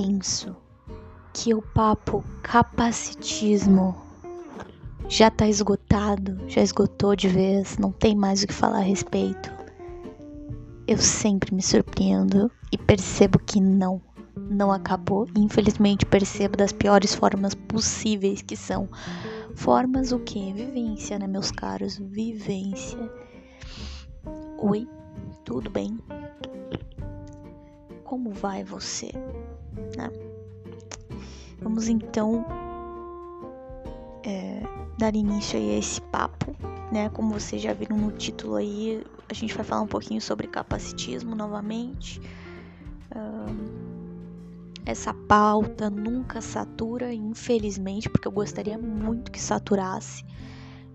penso que o papo capacitismo já tá esgotado, já esgotou de vez, não tem mais o que falar a respeito, eu sempre me surpreendo e percebo que não, não acabou. Infelizmente percebo das piores formas possíveis que são formas o que? Vivência, né, meus caros? Vivência. Oi, tudo bem? Como vai você? Né? Vamos então é, dar início a esse papo, né? Como vocês já viram no título aí, a gente vai falar um pouquinho sobre capacitismo novamente. essa pauta nunca satura, infelizmente, porque eu gostaria muito que saturasse.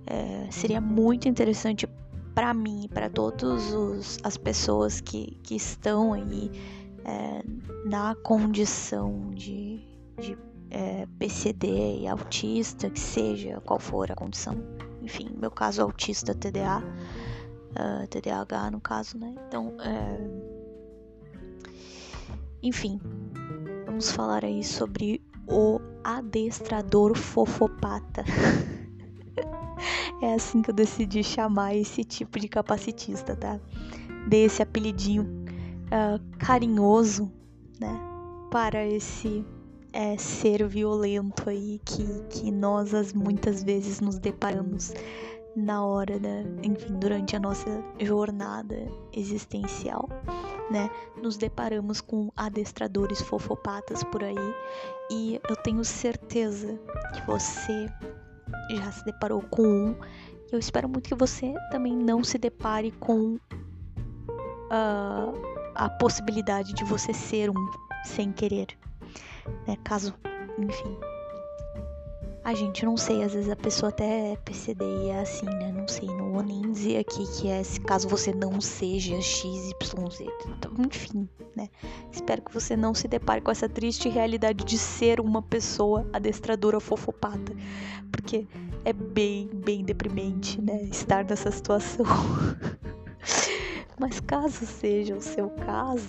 É, seria muito interessante para mim e para todas as pessoas que, que estão aí é, na condição de, de é, PCD e autista, que seja qual for a condição. Enfim, meu caso autista TDA uh, ah, TDAH no caso, né? Então, é... enfim, vamos falar aí sobre o adestrador fofopata. é assim que eu decidi chamar esse tipo de capacitista, tá? Dei esse apelidinho uh, carinhoso, né? Para esse é, ser violento aí que, que nós as, muitas vezes nos deparamos na hora da, enfim, durante a nossa jornada existencial, né? Nos deparamos com adestradores fofopatas por aí e eu tenho certeza que você já se deparou com um. Eu espero muito que você também não se depare com uh, a possibilidade de você ser um sem querer, né? Caso, enfim, a gente não sei, às vezes a pessoa até é PCD e é assim, né? Não sei, não vou nem dizer aqui que é se caso você não seja XYZ. Então, enfim, né? Espero que você não se depare com essa triste realidade de ser uma pessoa adestradora fofopata. Porque é bem, bem deprimente, né? Estar nessa situação. Mas caso seja o seu caso.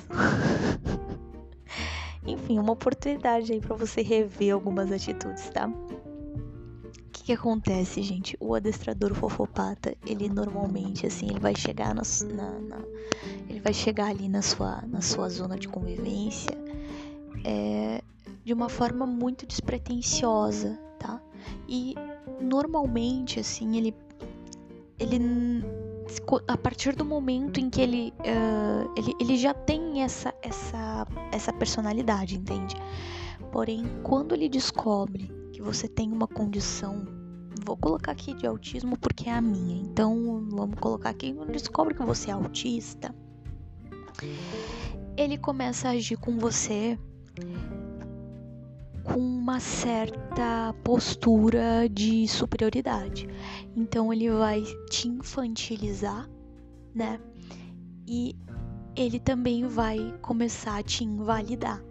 Enfim, uma oportunidade aí para você rever algumas atitudes, tá? que acontece, gente? O adestrador fofopata, ele normalmente, assim, ele vai chegar na, na, na ele vai chegar ali na sua, na sua zona de convivência é, de uma forma muito despretensiosa, tá? E normalmente, assim, ele, ele a partir do momento em que ele, uh, ele, ele já tem essa, essa, essa personalidade, entende? Porém, quando ele descobre que você tem uma condição vou colocar aqui de autismo porque é a minha. Então, vamos colocar aqui, quando descobre que você é autista, ele começa a agir com você com uma certa postura de superioridade. Então ele vai te infantilizar, né? E ele também vai começar a te invalidar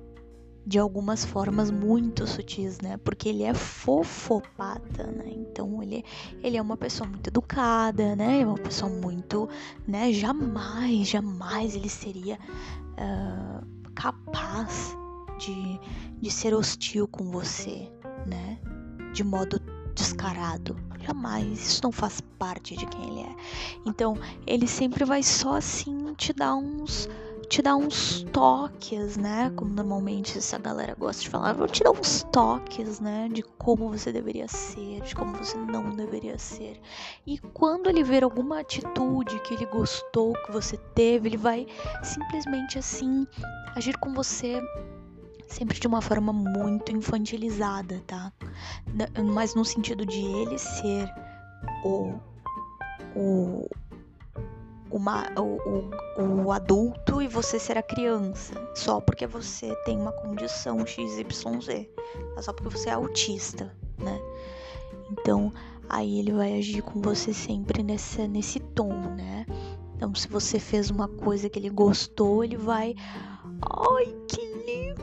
de algumas formas muito sutis, né? Porque ele é fofopata, né? Então ele, ele é uma pessoa muito educada, né? É uma pessoa muito, né? Jamais, jamais ele seria uh, capaz de, de ser hostil com você, né? De modo descarado. Jamais. Isso não faz parte de quem ele é. Então, ele sempre vai só assim te dar uns te dar uns toques, né? Como normalmente essa galera gosta de falar, vou te dar uns toques, né? De como você deveria ser, de como você não deveria ser. E quando ele ver alguma atitude que ele gostou, que você teve, ele vai simplesmente assim agir com você sempre de uma forma muito infantilizada, tá? Mas no sentido de ele ser o, o uma, o, o, o adulto e você ser a criança, só porque você tem uma condição XYZ, é só porque você é autista, né? Então, aí ele vai agir com você sempre nesse, nesse tom, né? Então, se você fez uma coisa que ele gostou, ele vai. Ai, que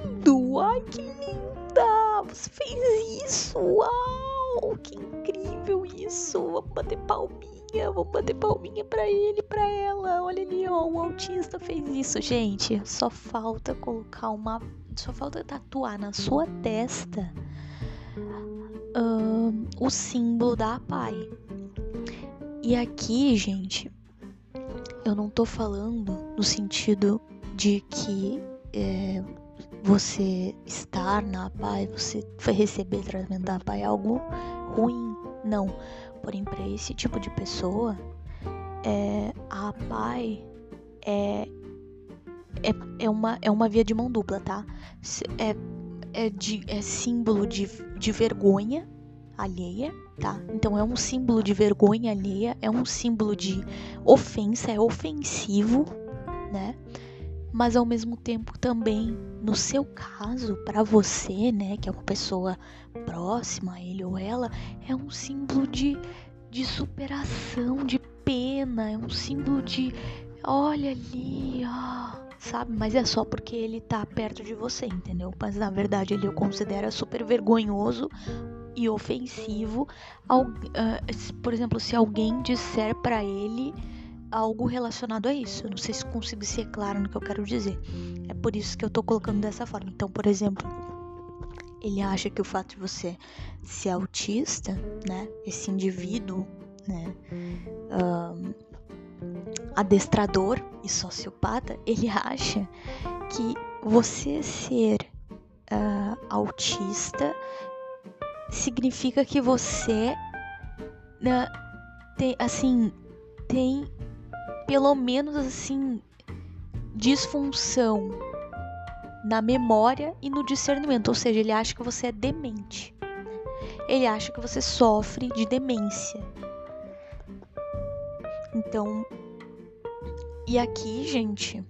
lindo! Ai, que linda! Você fez isso! Uau! Que incrível isso! Vamos bater palminha vou bater palminha pra ele, pra ela. Olha ali, ó, um autista fez isso, gente. Só falta colocar uma. Só falta tatuar na sua testa o símbolo da pai. E aqui, gente, eu não tô falando no sentido de que é, você estar na PAI, você vai receber tratamento da PAI é algo ruim. Não. Porém, para esse tipo de pessoa, é, a PAI é, é, é, uma, é uma via de mão dupla, tá? É, é, de, é símbolo de, de vergonha alheia, tá? Então é um símbolo de vergonha alheia, é um símbolo de ofensa, é ofensivo, né? Mas ao mesmo tempo também, no seu caso, para você, né, que é uma pessoa próxima a ele ou ela, é um símbolo de, de superação, de pena, é um símbolo de olha ali, ó, sabe? Mas é só porque ele tá perto de você, entendeu? Mas na verdade ele o considera super vergonhoso e ofensivo. Uh, por exemplo, se alguém disser para ele algo relacionado a isso. Não sei se consigo ser claro no que eu quero dizer. É por isso que eu tô colocando dessa forma. Então, por exemplo, ele acha que o fato de você ser autista, né, esse indivíduo, né, um, adestrador e sociopata, ele acha que você ser uh, autista significa que você uh, tem, assim, tem pelo menos assim disfunção na memória e no discernimento, ou seja, ele acha que você é demente. Ele acha que você sofre de demência. Então, e aqui, gente,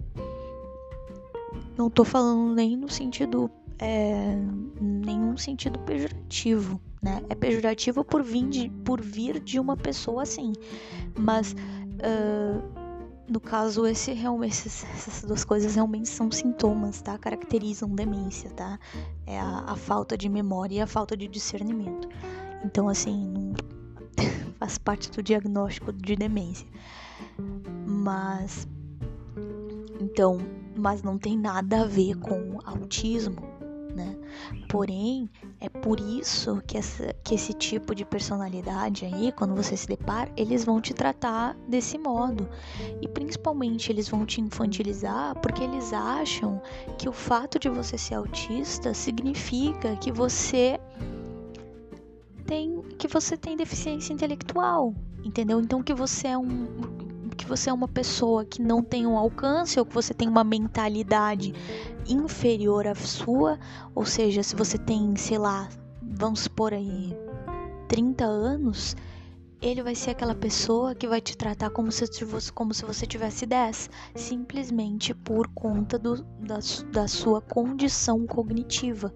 não tô falando nem no sentido, é, nenhum sentido pejorativo, né? É pejorativo por vir de, por vir de uma pessoa assim, mas uh, no caso, esse realmente, essas duas coisas realmente são sintomas, tá? Caracterizam demência, tá? É a, a falta de memória e a falta de discernimento. Então, assim, não faz parte do diagnóstico de demência. Mas, então, mas não tem nada a ver com autismo, né? Porém, é por isso que, essa, que esse tipo de personalidade aí, quando você se depara, eles vão te tratar desse modo. E principalmente eles vão te infantilizar porque eles acham que o fato de você ser autista significa que você tem que você tem deficiência intelectual, entendeu? Então que você é um que você é uma pessoa que não tem um alcance ou que você tem uma mentalidade inferior à sua, ou seja, se você tem, sei lá, vamos supor aí 30 anos, ele vai ser aquela pessoa que vai te tratar como se, como se você tivesse 10, simplesmente por conta do, da, da sua condição cognitiva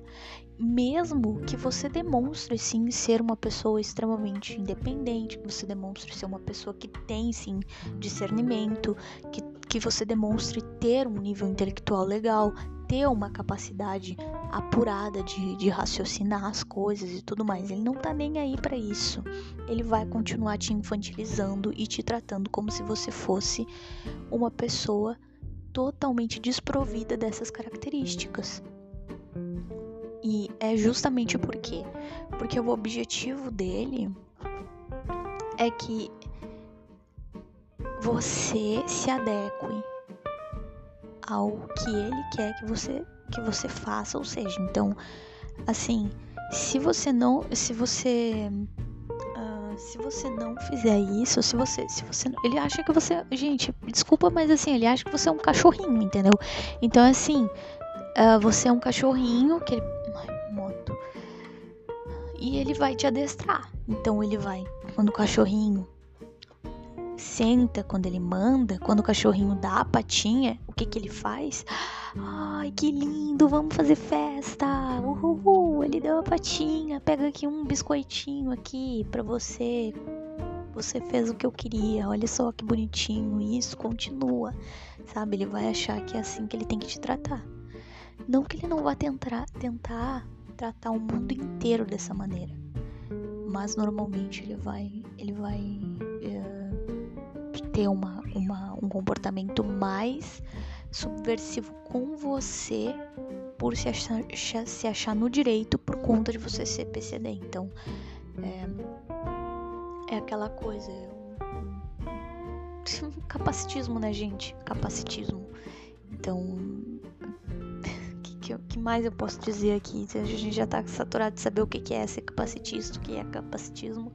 mesmo que você demonstre sim ser uma pessoa extremamente independente, que você demonstre ser uma pessoa que tem sim discernimento, que, que você demonstre ter um nível intelectual legal, ter uma capacidade apurada de, de raciocinar as coisas e tudo mais. Ele não tá nem aí para isso. Ele vai continuar te infantilizando e te tratando como se você fosse uma pessoa totalmente desprovida dessas características. E é justamente por quê? Porque o objetivo dele é que você se adeque ao que ele quer que você que você faça, ou seja, então, assim, se você não, se você uh, se você não fizer isso, se você, se você, ele acha que você, gente, desculpa, mas assim, ele acha que você é um cachorrinho, entendeu? Então, assim, uh, você é um cachorrinho que ele. E ele vai te adestrar. Então ele vai, quando o cachorrinho senta, quando ele manda, quando o cachorrinho dá a patinha, o que que ele faz? Ai, que lindo, vamos fazer festa. Uhul, ele deu a patinha, pega aqui um biscoitinho aqui para você. Você fez o que eu queria. Olha só que bonitinho. Isso continua. Sabe? Ele vai achar que é assim que ele tem que te tratar. Não que ele não vá tentar, tentar tratar o mundo inteiro dessa maneira. Mas normalmente ele vai, ele vai é, ter uma, uma, um comportamento mais subversivo com você por se achar, se achar no direito por conta de você ser PCD. Então, é, é aquela coisa. capacitismo, né, gente? Capacitismo. Então, que, que, mais eu posso dizer aqui? A gente já tá saturado de saber o que, é ser capacitista, o que é capacitismo.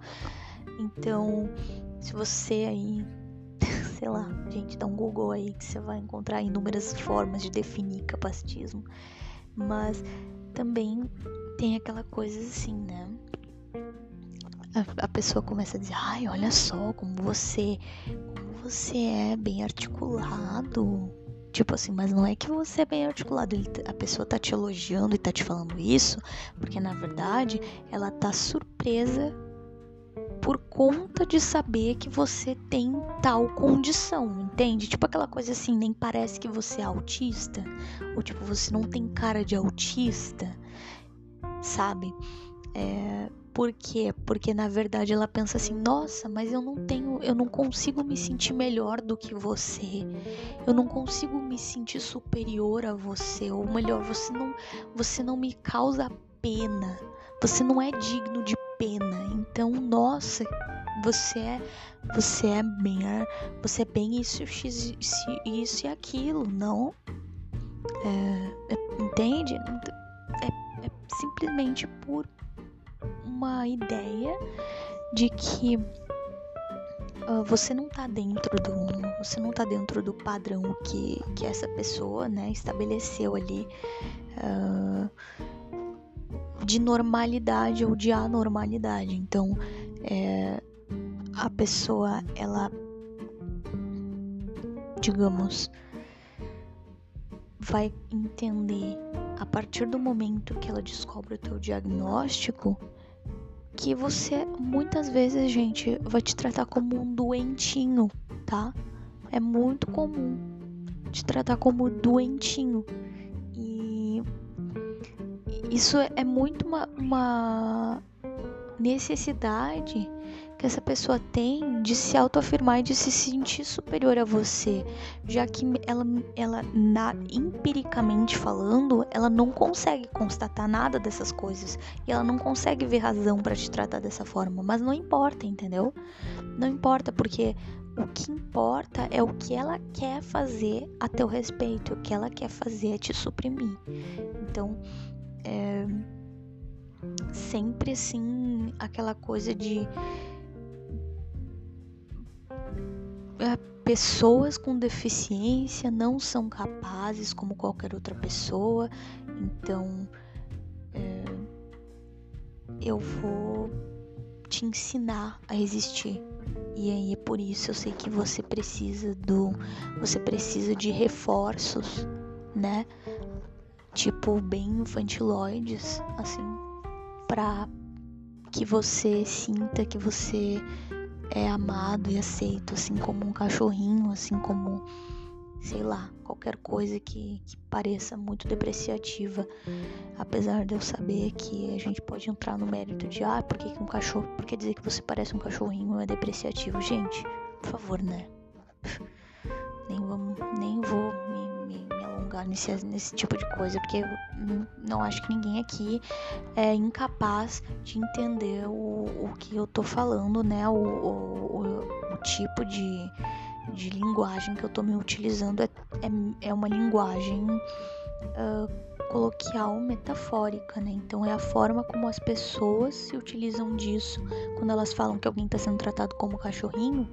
Então, se você aí, sei lá, gente, dá um Google aí que você vai encontrar inúmeras formas de definir capacitismo. Mas também tem aquela coisa assim, né? A, a pessoa começa a dizer, ai, olha só como você, como você é bem articulado. Tipo assim, mas não é que você é bem articulado. Ele, a pessoa tá te elogiando e tá te falando isso, porque na verdade ela tá surpresa por conta de saber que você tem tal condição, entende? Tipo aquela coisa assim, nem parece que você é autista, ou tipo, você não tem cara de autista, sabe? É, por quê? Porque na verdade ela pensa assim: "Nossa, mas eu não tenho, eu não consigo me sentir melhor do que você. Eu não consigo me sentir superior a você, ou melhor, você não, você não me causa pena. Você não é digno de pena. Então, nossa, você é você é bem você é bem isso isso, isso e aquilo, não? É, é, entende? É, é simplesmente por uma ideia de que uh, você não tá dentro do você não tá dentro do padrão que, que essa pessoa né estabeleceu ali uh, de normalidade ou de anormalidade. Então, é, a pessoa, ela, digamos, vai entender a partir do momento que ela descobre o teu diagnóstico que você muitas vezes, gente, vai te tratar como um doentinho, tá? É muito comum te tratar como doentinho isso é muito uma, uma necessidade que essa pessoa tem de se autoafirmar e de se sentir superior a você, já que ela, ela na, empiricamente falando, ela não consegue constatar nada dessas coisas e ela não consegue ver razão para te tratar dessa forma, mas não importa, entendeu? Não importa porque o que importa é o que ela quer fazer a teu respeito, o que ela quer fazer é te suprimir. Então, é sempre assim aquela coisa de pessoas com deficiência não são capazes como qualquer outra pessoa, então é, eu vou te ensinar a existir. E aí é por isso eu sei que você precisa do você precisa de reforços, né? tipo bem infantiloides, assim, pra que você sinta que você é amado e aceito, assim como um cachorrinho, assim como, sei lá, qualquer coisa que, que pareça muito depreciativa. Apesar de eu saber que a gente pode entrar no mérito de, ah, por que, que um cachorro, por que dizer que você parece um cachorrinho é depreciativo? Gente, por favor, né? Nem, vamos, nem vou me alongar nesse, nesse tipo de coisa, porque não acho que ninguém aqui é incapaz de entender o, o que eu tô falando, né? O, o, o tipo de, de linguagem que eu tô me utilizando é, é, é uma linguagem uh, coloquial metafórica, né? Então é a forma como as pessoas se utilizam disso quando elas falam que alguém está sendo tratado como cachorrinho.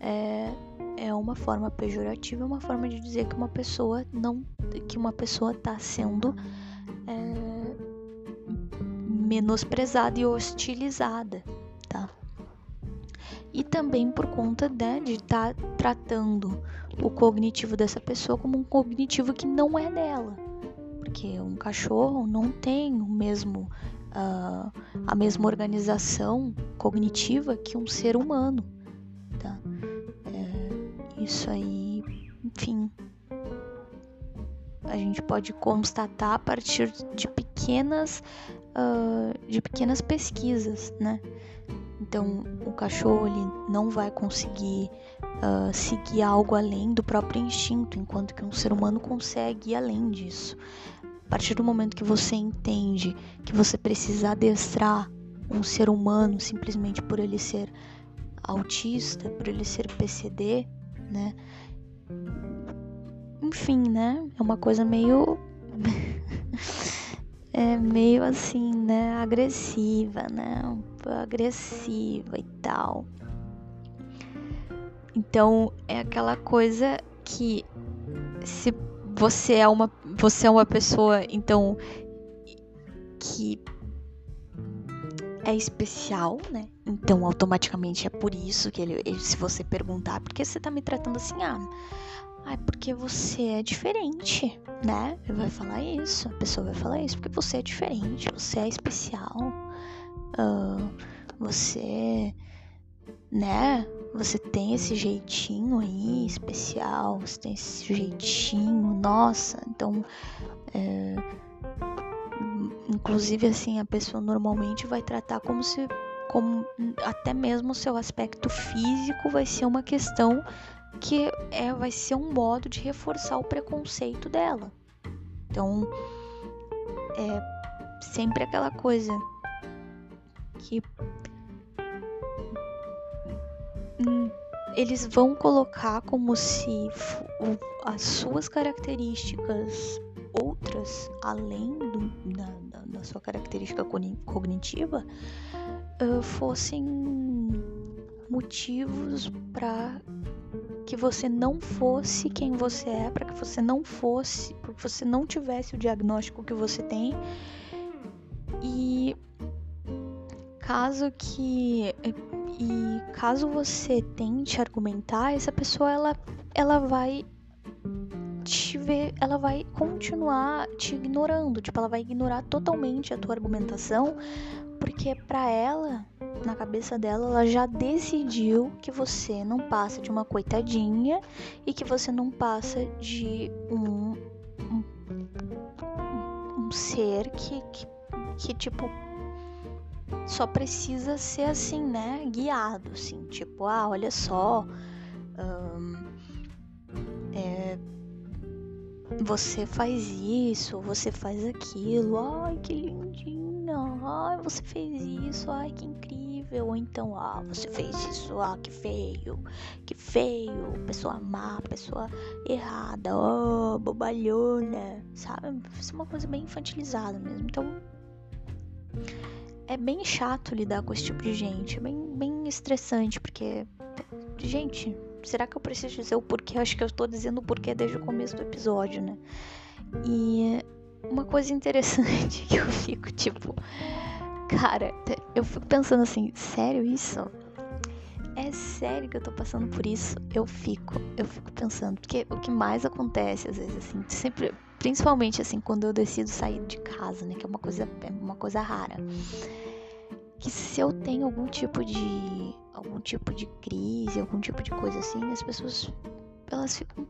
É, é uma forma pejorativa, é uma forma de dizer que uma pessoa não, que uma pessoa está sendo é, menosprezada e hostilizada, tá? E também por conta né, de estar tá tratando o cognitivo dessa pessoa como um cognitivo que não é dela, porque um cachorro não tem o mesmo uh, a mesma organização cognitiva que um ser humano isso aí, enfim, a gente pode constatar a partir de pequenas, uh, de pequenas pesquisas, né? Então, o cachorro ele não vai conseguir uh, seguir algo além do próprio instinto, enquanto que um ser humano consegue ir além disso. A partir do momento que você entende que você precisa adestrar um ser humano simplesmente por ele ser autista, por ele ser PCD, né? Enfim, né? É uma coisa meio. é meio assim, né? Agressiva, né? Agressiva e tal. Então é aquela coisa que se você é uma você é uma pessoa então que é especial, né? Então automaticamente é por isso que ele, ele se você perguntar, por que você tá me tratando assim? Ah, ah, é porque você é diferente, né? Ele vai falar isso, a pessoa vai falar isso, porque você é diferente, você é especial, uh, você, né? Você tem esse jeitinho aí especial, você tem esse jeitinho, nossa, então. É, inclusive, assim, a pessoa normalmente vai tratar como se. Como até mesmo o seu aspecto físico vai ser uma questão que é, vai ser um modo de reforçar o preconceito dela. Então, é sempre aquela coisa que eles vão colocar como se as suas características outras, além do, da, da, sua característica cognitiva, uh, fossem motivos para que você não fosse quem você é, para que você não fosse, para que você não tivesse o diagnóstico que você tem. E caso que e caso você tente argumentar, essa pessoa ela ela vai te ver, ela vai continuar te ignorando, tipo, ela vai ignorar totalmente a tua argumentação, porque para ela na cabeça dela, ela já decidiu que você não passa de uma coitadinha e que você não passa de um, um, um ser que, que, que, tipo, só precisa ser assim, né? Guiado, assim, tipo, ah, olha só. é, você faz isso, você faz aquilo, ai que lindinha, ai você fez isso, ai que incrível ou então, ah, você fez isso, ah, que feio, que feio, pessoa má, pessoa errada, oh, bobalhona, sabe? Isso é uma coisa bem infantilizada mesmo. Então, é bem chato lidar com esse tipo de gente, é bem, bem estressante, porque, gente, será que eu preciso dizer o porquê? Acho que eu estou dizendo o porquê desde o começo do episódio, né? E uma coisa interessante que eu fico, tipo, Cara, eu fico pensando assim, sério isso? É sério que eu tô passando por isso? Eu fico, eu fico pensando, porque o que mais acontece às vezes assim, sempre, principalmente assim, quando eu decido sair de casa, né, que é uma coisa, é uma coisa rara. Que se eu tenho algum tipo de algum tipo de crise, algum tipo de coisa assim, as pessoas elas ficam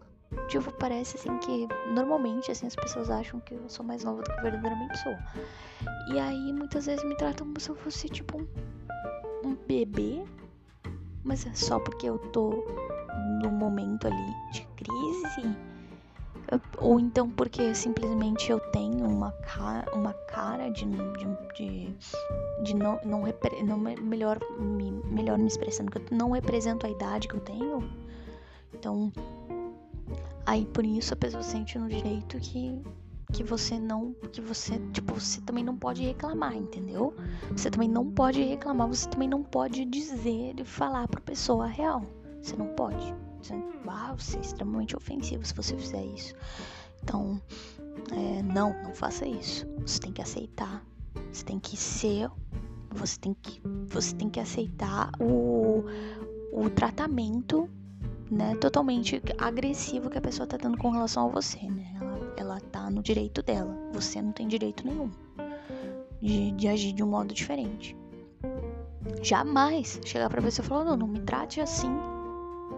Parece assim que normalmente assim as pessoas acham que eu sou mais nova do que verdadeiramente sou. E aí muitas vezes me tratam como se eu fosse tipo um, um bebê, mas é só porque eu tô no momento ali de crise. Ou então porque simplesmente eu tenho uma cara, uma cara de, de, de, de não, não, não melhor, me, melhor me expressando, que eu não represento a idade que eu tenho. Então, Aí por isso a pessoa sente no direito que que você não, que você, tipo, você também não pode reclamar, entendeu? Você também não pode reclamar, você também não pode dizer e falar pra pessoa a real. Você não pode. Você, ah, você é extremamente ofensivo se você fizer isso. Então, é, não, não faça isso. Você tem que aceitar. Você tem que ser. Você tem que, você tem que aceitar o, o tratamento né, totalmente agressivo que a pessoa tá tendo com relação a você, né? Ela, ela tá no direito dela. Você não tem direito nenhum de, de agir de um modo diferente. Jamais chegar pra pessoa e falar, não, não me trate assim,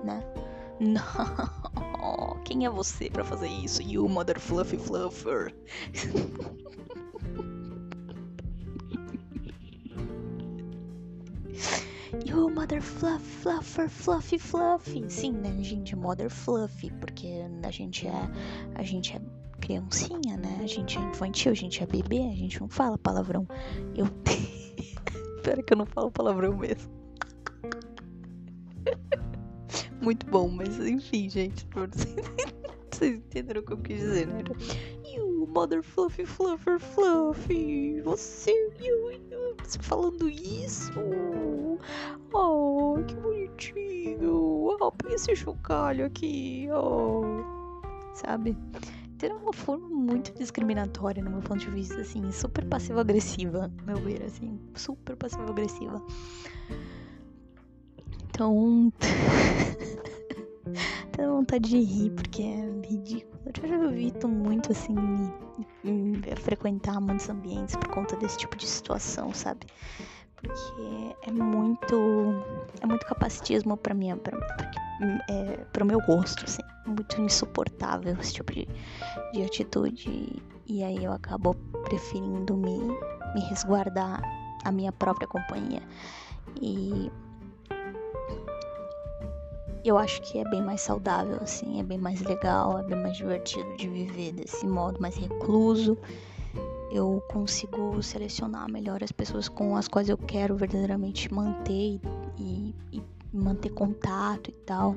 né? Não. Quem é você para fazer isso? You mother fluffy fluffer. you mother fluff, fluffer, fluffy, fluffy. Sim, né, gente? Mother fluffy, porque a gente é. A gente é criancinha, né? A gente é infantil, a gente é bebê, a gente não fala palavrão. Eu. Espero que eu não falo palavrão mesmo. Muito bom, mas enfim, gente. Vocês entenderam o que eu quis dizer, né? You, mother fluffy, fluffer, fluffy. Você, you, você falando isso. Oh, que bonitinho. Oh, pega esse chocalho aqui. Oh. Sabe? Ter uma forma muito discriminatória no meu ponto de vista, assim, super passivo-agressiva, meu ver, assim, super passivo-agressiva. Então. Tenho vontade de rir, porque é ridículo. Eu já evito muito, assim, me, me frequentar muitos ambientes por conta desse tipo de situação, sabe? Porque é muito. É muito capacitismo pra mim, pra, é, pro meu gosto, assim. Muito insuportável esse tipo de, de atitude. E aí eu acabo preferindo me, me resguardar a minha própria companhia. E eu acho que é bem mais saudável, assim, é bem mais legal, é bem mais divertido de viver desse modo mais recluso. Eu consigo selecionar melhor as pessoas com as quais eu quero verdadeiramente manter e, e manter contato e tal.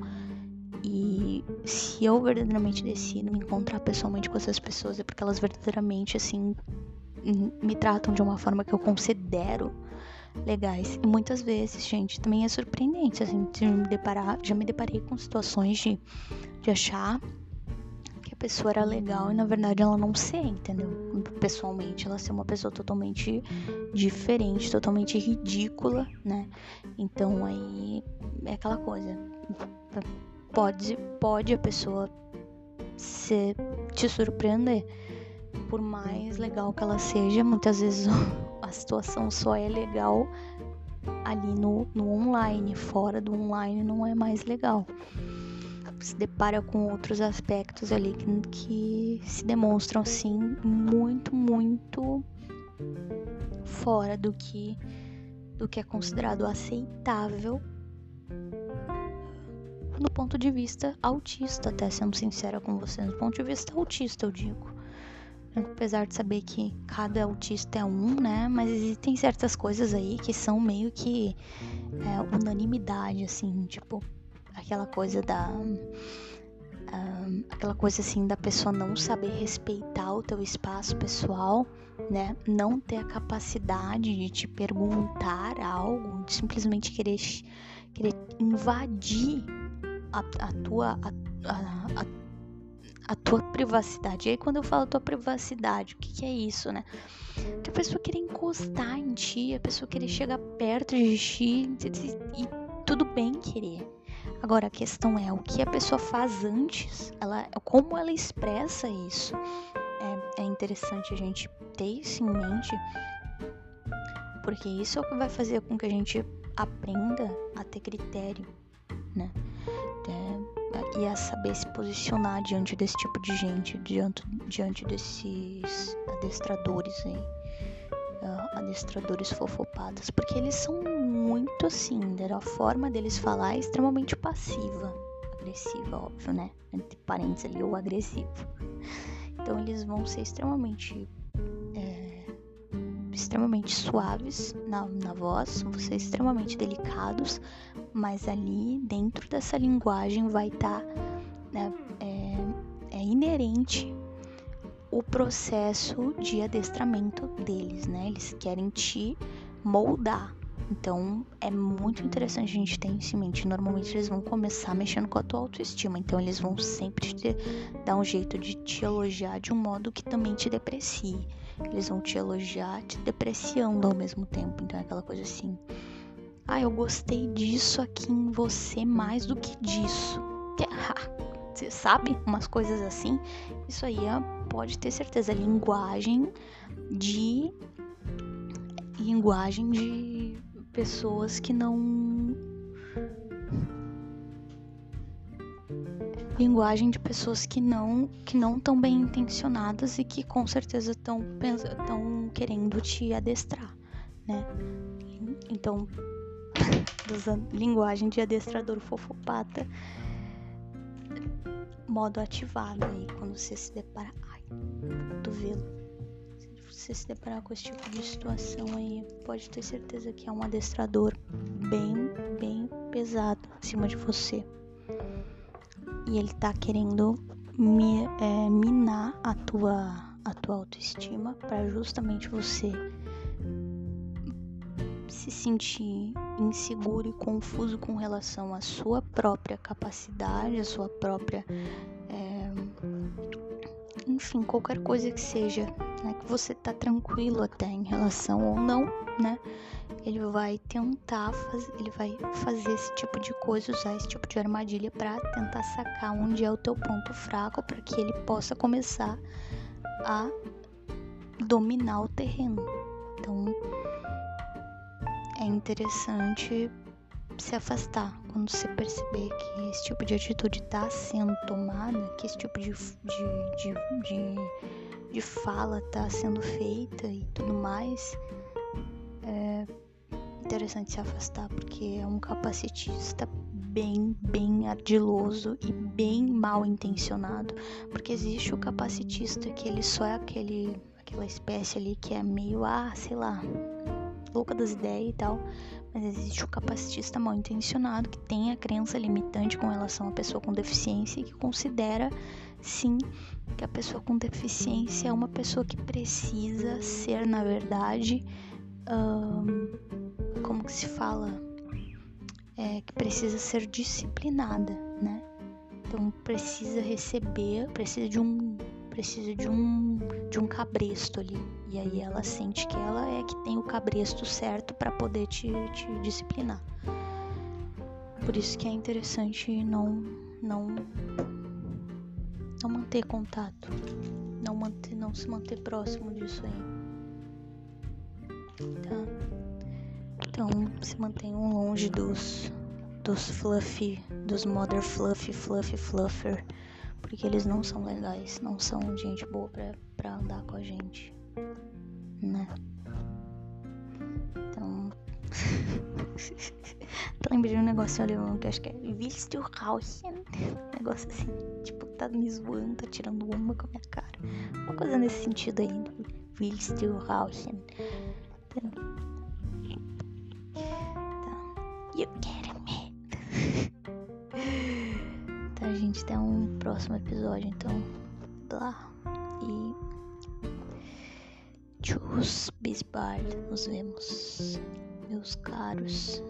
E se eu verdadeiramente decido me encontrar pessoalmente com essas pessoas é porque elas verdadeiramente, assim, me tratam de uma forma que eu considero legais. E muitas vezes, gente, também é surpreendente, assim, de me deparar, já me deparei com situações de, de achar que a pessoa era legal e na verdade ela não ser, entendeu? Pessoalmente, ela ser uma pessoa totalmente diferente, totalmente ridícula, né? Então aí é aquela coisa. Pode, pode a pessoa se, te surpreender. Por mais legal que ela seja, muitas vezes a situação só é legal ali no, no online, fora do online não é mais legal. Se depara com outros aspectos ali que, que se demonstram assim muito, muito fora do que do que é considerado aceitável no ponto de vista autista, até sendo sincera com vocês, no ponto de vista autista eu digo apesar de saber que cada autista é um, né? Mas existem certas coisas aí que são meio que é, unanimidade, assim, tipo aquela coisa da aquela coisa assim da pessoa não saber respeitar o teu espaço pessoal, né? Não ter a capacidade de te perguntar algo, de simplesmente querer querer invadir a, a tua a, a, a a tua privacidade. E aí, quando eu falo tua privacidade, o que, que é isso, né? Que a pessoa querer encostar em ti, a pessoa querer chegar perto de ti e tudo bem querer. Agora a questão é o que a pessoa faz antes, ela, como ela expressa isso. É, é interessante a gente ter isso em mente, porque isso é o que vai fazer com que a gente aprenda a ter critério, né? E a saber se posicionar diante desse tipo de gente, diante, diante desses adestradores aí, uh, adestradores fofopadas, porque eles são muito assim, a forma deles falar é extremamente passiva, agressiva, óbvio, né? Entre parênteses ali, o agressivo. Então eles vão ser extremamente extremamente suaves na, na voz, vão ser extremamente delicados, mas ali dentro dessa linguagem vai estar tá, né, é, é inerente o processo de adestramento deles, né? Eles querem te moldar. Então é muito interessante a gente ter isso em mente. Normalmente eles vão começar mexendo com a tua autoestima. Então eles vão sempre te dar um jeito de te elogiar de um modo que também te deprecie. Eles vão te elogiar, te depreciando ao mesmo tempo. Então é aquela coisa assim. Ah, eu gostei disso aqui em você mais do que disso. Você sabe? Umas coisas assim. Isso aí é, pode ter certeza. Linguagem de. Linguagem de pessoas que não linguagem de pessoas que não que não estão bem intencionadas e que com certeza estão estão querendo te adestrar, né? Então usando linguagem de adestrador fofopata. Modo ativado aí, quando você se depara. Ai, cotovelo. Se você se deparar com esse tipo de situação aí, pode ter certeza que é um adestrador bem, bem pesado acima de você. E ele tá querendo mi, é, minar a tua, a tua autoestima para justamente você se sentir inseguro e confuso com relação à sua própria capacidade, à sua própria. É, enfim, qualquer coisa que seja, né, que você tá tranquilo até em relação ou não, né? Ele vai tentar fazer, ele vai fazer esse tipo de coisa, usar esse tipo de armadilha para tentar sacar onde é o teu ponto fraco para que ele possa começar a dominar o terreno. Então, é interessante se afastar quando você perceber que esse tipo de atitude está sendo tomada, que esse tipo de, de, de, de, de fala está sendo feita e tudo mais. Interessante se afastar porque é um capacitista bem, bem ardiloso e bem mal intencionado, porque existe o capacitista que ele só é aquele aquela espécie ali que é meio ah, sei lá, louca das ideias e tal, mas existe o capacitista mal intencionado que tem a crença limitante com relação à pessoa com deficiência e que considera sim que a pessoa com deficiência é uma pessoa que precisa ser, na verdade, como que se fala? É, que precisa ser disciplinada, né? Então precisa receber, precisa de um precisa de um de um cabresto ali. E aí ela sente que ela é que tem o cabresto certo para poder te, te disciplinar. Por isso que é interessante não não não manter contato, não manter não se manter próximo disso aí. Tá? Então se mantenham longe dos dos fluffy, dos mother fluffy, fluffy fluffer porque eles não são legais, não são gente boa pra, pra andar com a gente, né? Então. Lembrei de um negócio alemão que acho que é Willst du? Um negócio assim, tipo, tá me zoando, tá tirando uma com a minha cara. Uma coisa nesse sentido aí. Willst du? Então. You get me? tá, gente? Até um próximo episódio, então. Blá. E. Tchus, Bisbard. Nos vemos, meus caros.